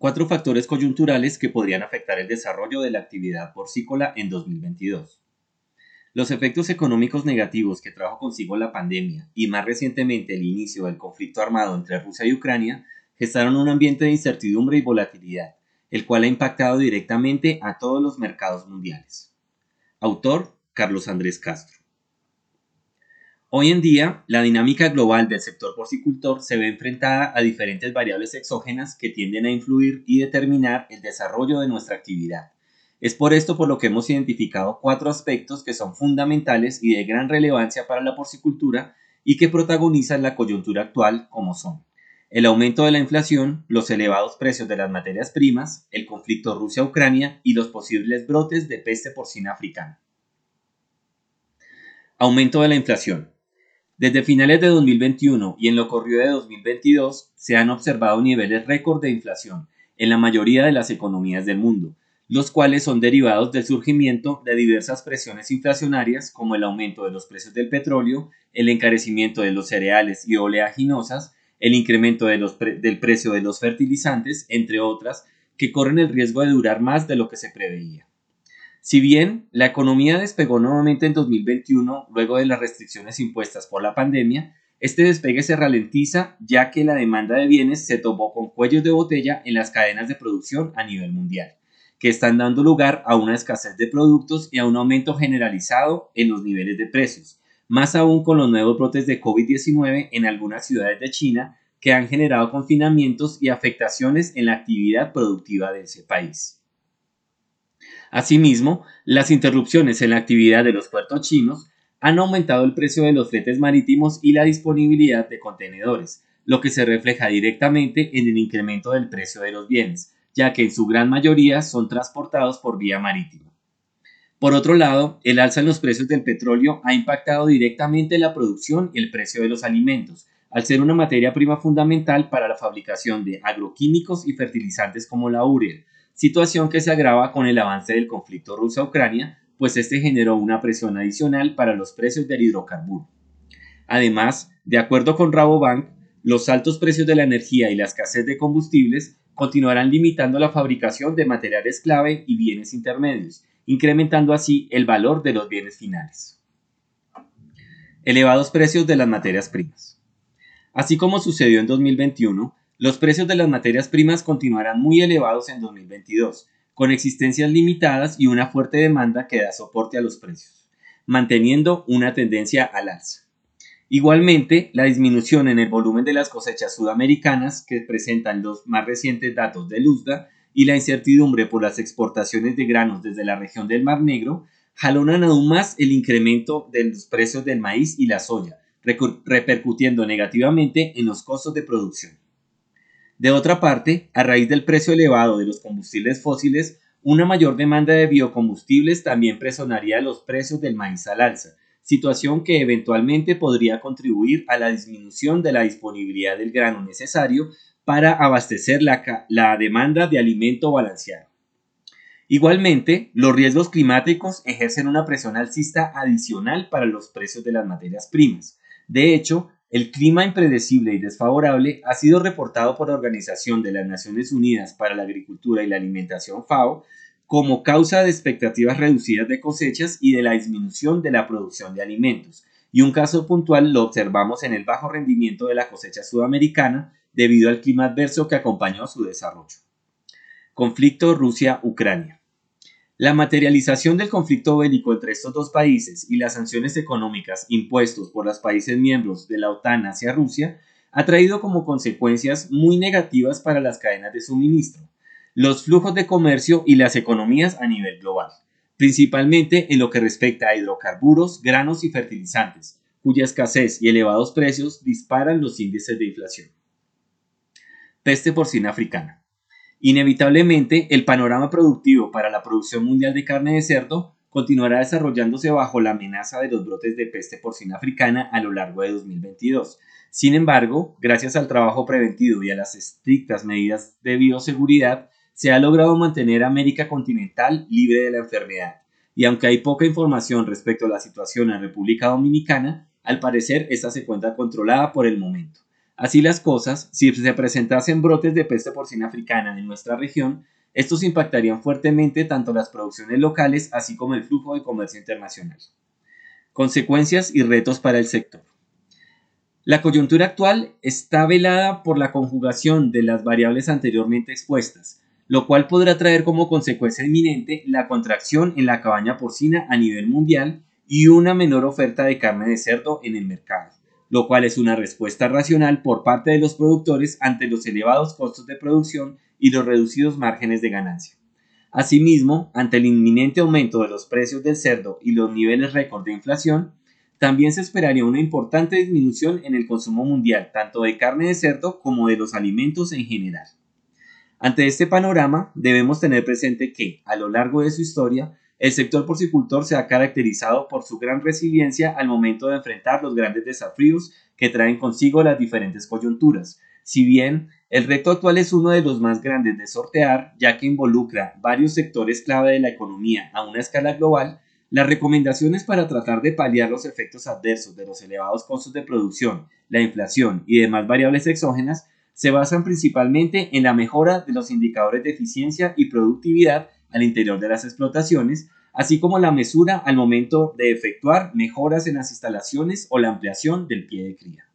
Cuatro factores coyunturales que podrían afectar el desarrollo de la actividad porcícola en 2022. Los efectos económicos negativos que trajo consigo la pandemia y más recientemente el inicio del conflicto armado entre Rusia y Ucrania gestaron un ambiente de incertidumbre y volatilidad, el cual ha impactado directamente a todos los mercados mundiales. Autor Carlos Andrés Castro. Hoy en día, la dinámica global del sector porcicultor se ve enfrentada a diferentes variables exógenas que tienden a influir y determinar el desarrollo de nuestra actividad es por esto por lo que hemos identificado cuatro aspectos que son fundamentales y de gran relevancia para la porcicultura y que protagonizan la coyuntura actual como son el aumento de la inflación, los elevados precios de las materias primas, el conflicto Rusia-Ucrania y los posibles brotes de peste porcina africana. Aumento de la inflación. Desde finales de 2021 y en lo corrido de 2022 se han observado niveles récord de inflación en la mayoría de las economías del mundo, los cuales son derivados del surgimiento de diversas presiones inflacionarias como el aumento de los precios del petróleo, el encarecimiento de los cereales y oleaginosas, el incremento del precio de los fertilizantes, entre otras, que corren el riesgo de durar más de lo que se preveía. Si bien la economía despegó nuevamente en 2021 luego de las restricciones impuestas por la pandemia, este despegue se ralentiza ya que la demanda de bienes se topó con cuellos de botella en las cadenas de producción a nivel mundial que están dando lugar a una escasez de productos y a un aumento generalizado en los niveles de precios, más aún con los nuevos brotes de COVID-19 en algunas ciudades de China que han generado confinamientos y afectaciones en la actividad productiva de ese país. Asimismo, las interrupciones en la actividad de los puertos chinos han aumentado el precio de los fletes marítimos y la disponibilidad de contenedores, lo que se refleja directamente en el incremento del precio de los bienes, ya que en su gran mayoría son transportados por vía marítima. Por otro lado, el alza en los precios del petróleo ha impactado directamente la producción y el precio de los alimentos, al ser una materia prima fundamental para la fabricación de agroquímicos y fertilizantes como la urea, situación que se agrava con el avance del conflicto Rusia-Ucrania, pues este generó una presión adicional para los precios del hidrocarburo. Además, de acuerdo con Rabobank, los altos precios de la energía y la escasez de combustibles continuarán limitando la fabricación de materiales clave y bienes intermedios, incrementando así el valor de los bienes finales. Elevados precios de las materias primas. Así como sucedió en 2021, los precios de las materias primas continuarán muy elevados en 2022, con existencias limitadas y una fuerte demanda que da soporte a los precios, manteniendo una tendencia al alza. Igualmente, la disminución en el volumen de las cosechas sudamericanas que presentan los más recientes datos de Luzda y la incertidumbre por las exportaciones de granos desde la región del Mar Negro jalonan aún más el incremento de los precios del maíz y la soya, repercutiendo negativamente en los costos de producción. De otra parte, a raíz del precio elevado de los combustibles fósiles, una mayor demanda de biocombustibles también presionaría los precios del maíz al alza, situación que eventualmente podría contribuir a la disminución de la disponibilidad del grano necesario para abastecer la, la demanda de alimento balanceado. Igualmente, los riesgos climáticos ejercen una presión alcista adicional para los precios de las materias primas. De hecho, el clima impredecible y desfavorable ha sido reportado por la Organización de las Naciones Unidas para la Agricultura y la Alimentación FAO como causa de expectativas reducidas de cosechas y de la disminución de la producción de alimentos. Y un caso puntual lo observamos en el bajo rendimiento de la cosecha sudamericana debido al clima adverso que acompañó su desarrollo. Conflicto Rusia-Ucrania. La materialización del conflicto bélico entre estos dos países y las sanciones económicas impuestos por los países miembros de la OTAN hacia Rusia ha traído como consecuencias muy negativas para las cadenas de suministro, los flujos de comercio y las economías a nivel global, principalmente en lo que respecta a hidrocarburos, granos y fertilizantes, cuya escasez y elevados precios disparan los índices de inflación. Peste porcina africana. Inevitablemente, el panorama productivo para la producción mundial de carne de cerdo continuará desarrollándose bajo la amenaza de los brotes de peste porcina africana a lo largo de 2022. Sin embargo, gracias al trabajo preventivo y a las estrictas medidas de bioseguridad, se ha logrado mantener América continental libre de la enfermedad, y aunque hay poca información respecto a la situación en República Dominicana, al parecer esta se encuentra controlada por el momento. Así las cosas, si se presentasen brotes de peste porcina africana en nuestra región, estos impactarían fuertemente tanto las producciones locales así como el flujo de comercio internacional. Consecuencias y retos para el sector. La coyuntura actual está velada por la conjugación de las variables anteriormente expuestas, lo cual podrá traer como consecuencia inminente la contracción en la cabaña porcina a nivel mundial y una menor oferta de carne de cerdo en el mercado lo cual es una respuesta racional por parte de los productores ante los elevados costos de producción y los reducidos márgenes de ganancia. Asimismo, ante el inminente aumento de los precios del cerdo y los niveles récord de inflación, también se esperaría una importante disminución en el consumo mundial tanto de carne de cerdo como de los alimentos en general. Ante este panorama, debemos tener presente que, a lo largo de su historia, el sector porcicultor se ha caracterizado por su gran resiliencia al momento de enfrentar los grandes desafíos que traen consigo las diferentes coyunturas. Si bien el reto actual es uno de los más grandes de sortear, ya que involucra varios sectores clave de la economía a una escala global, las recomendaciones para tratar de paliar los efectos adversos de los elevados costos de producción, la inflación y demás variables exógenas se basan principalmente en la mejora de los indicadores de eficiencia y productividad al interior de las explotaciones, así como la mesura al momento de efectuar mejoras en las instalaciones o la ampliación del pie de cría.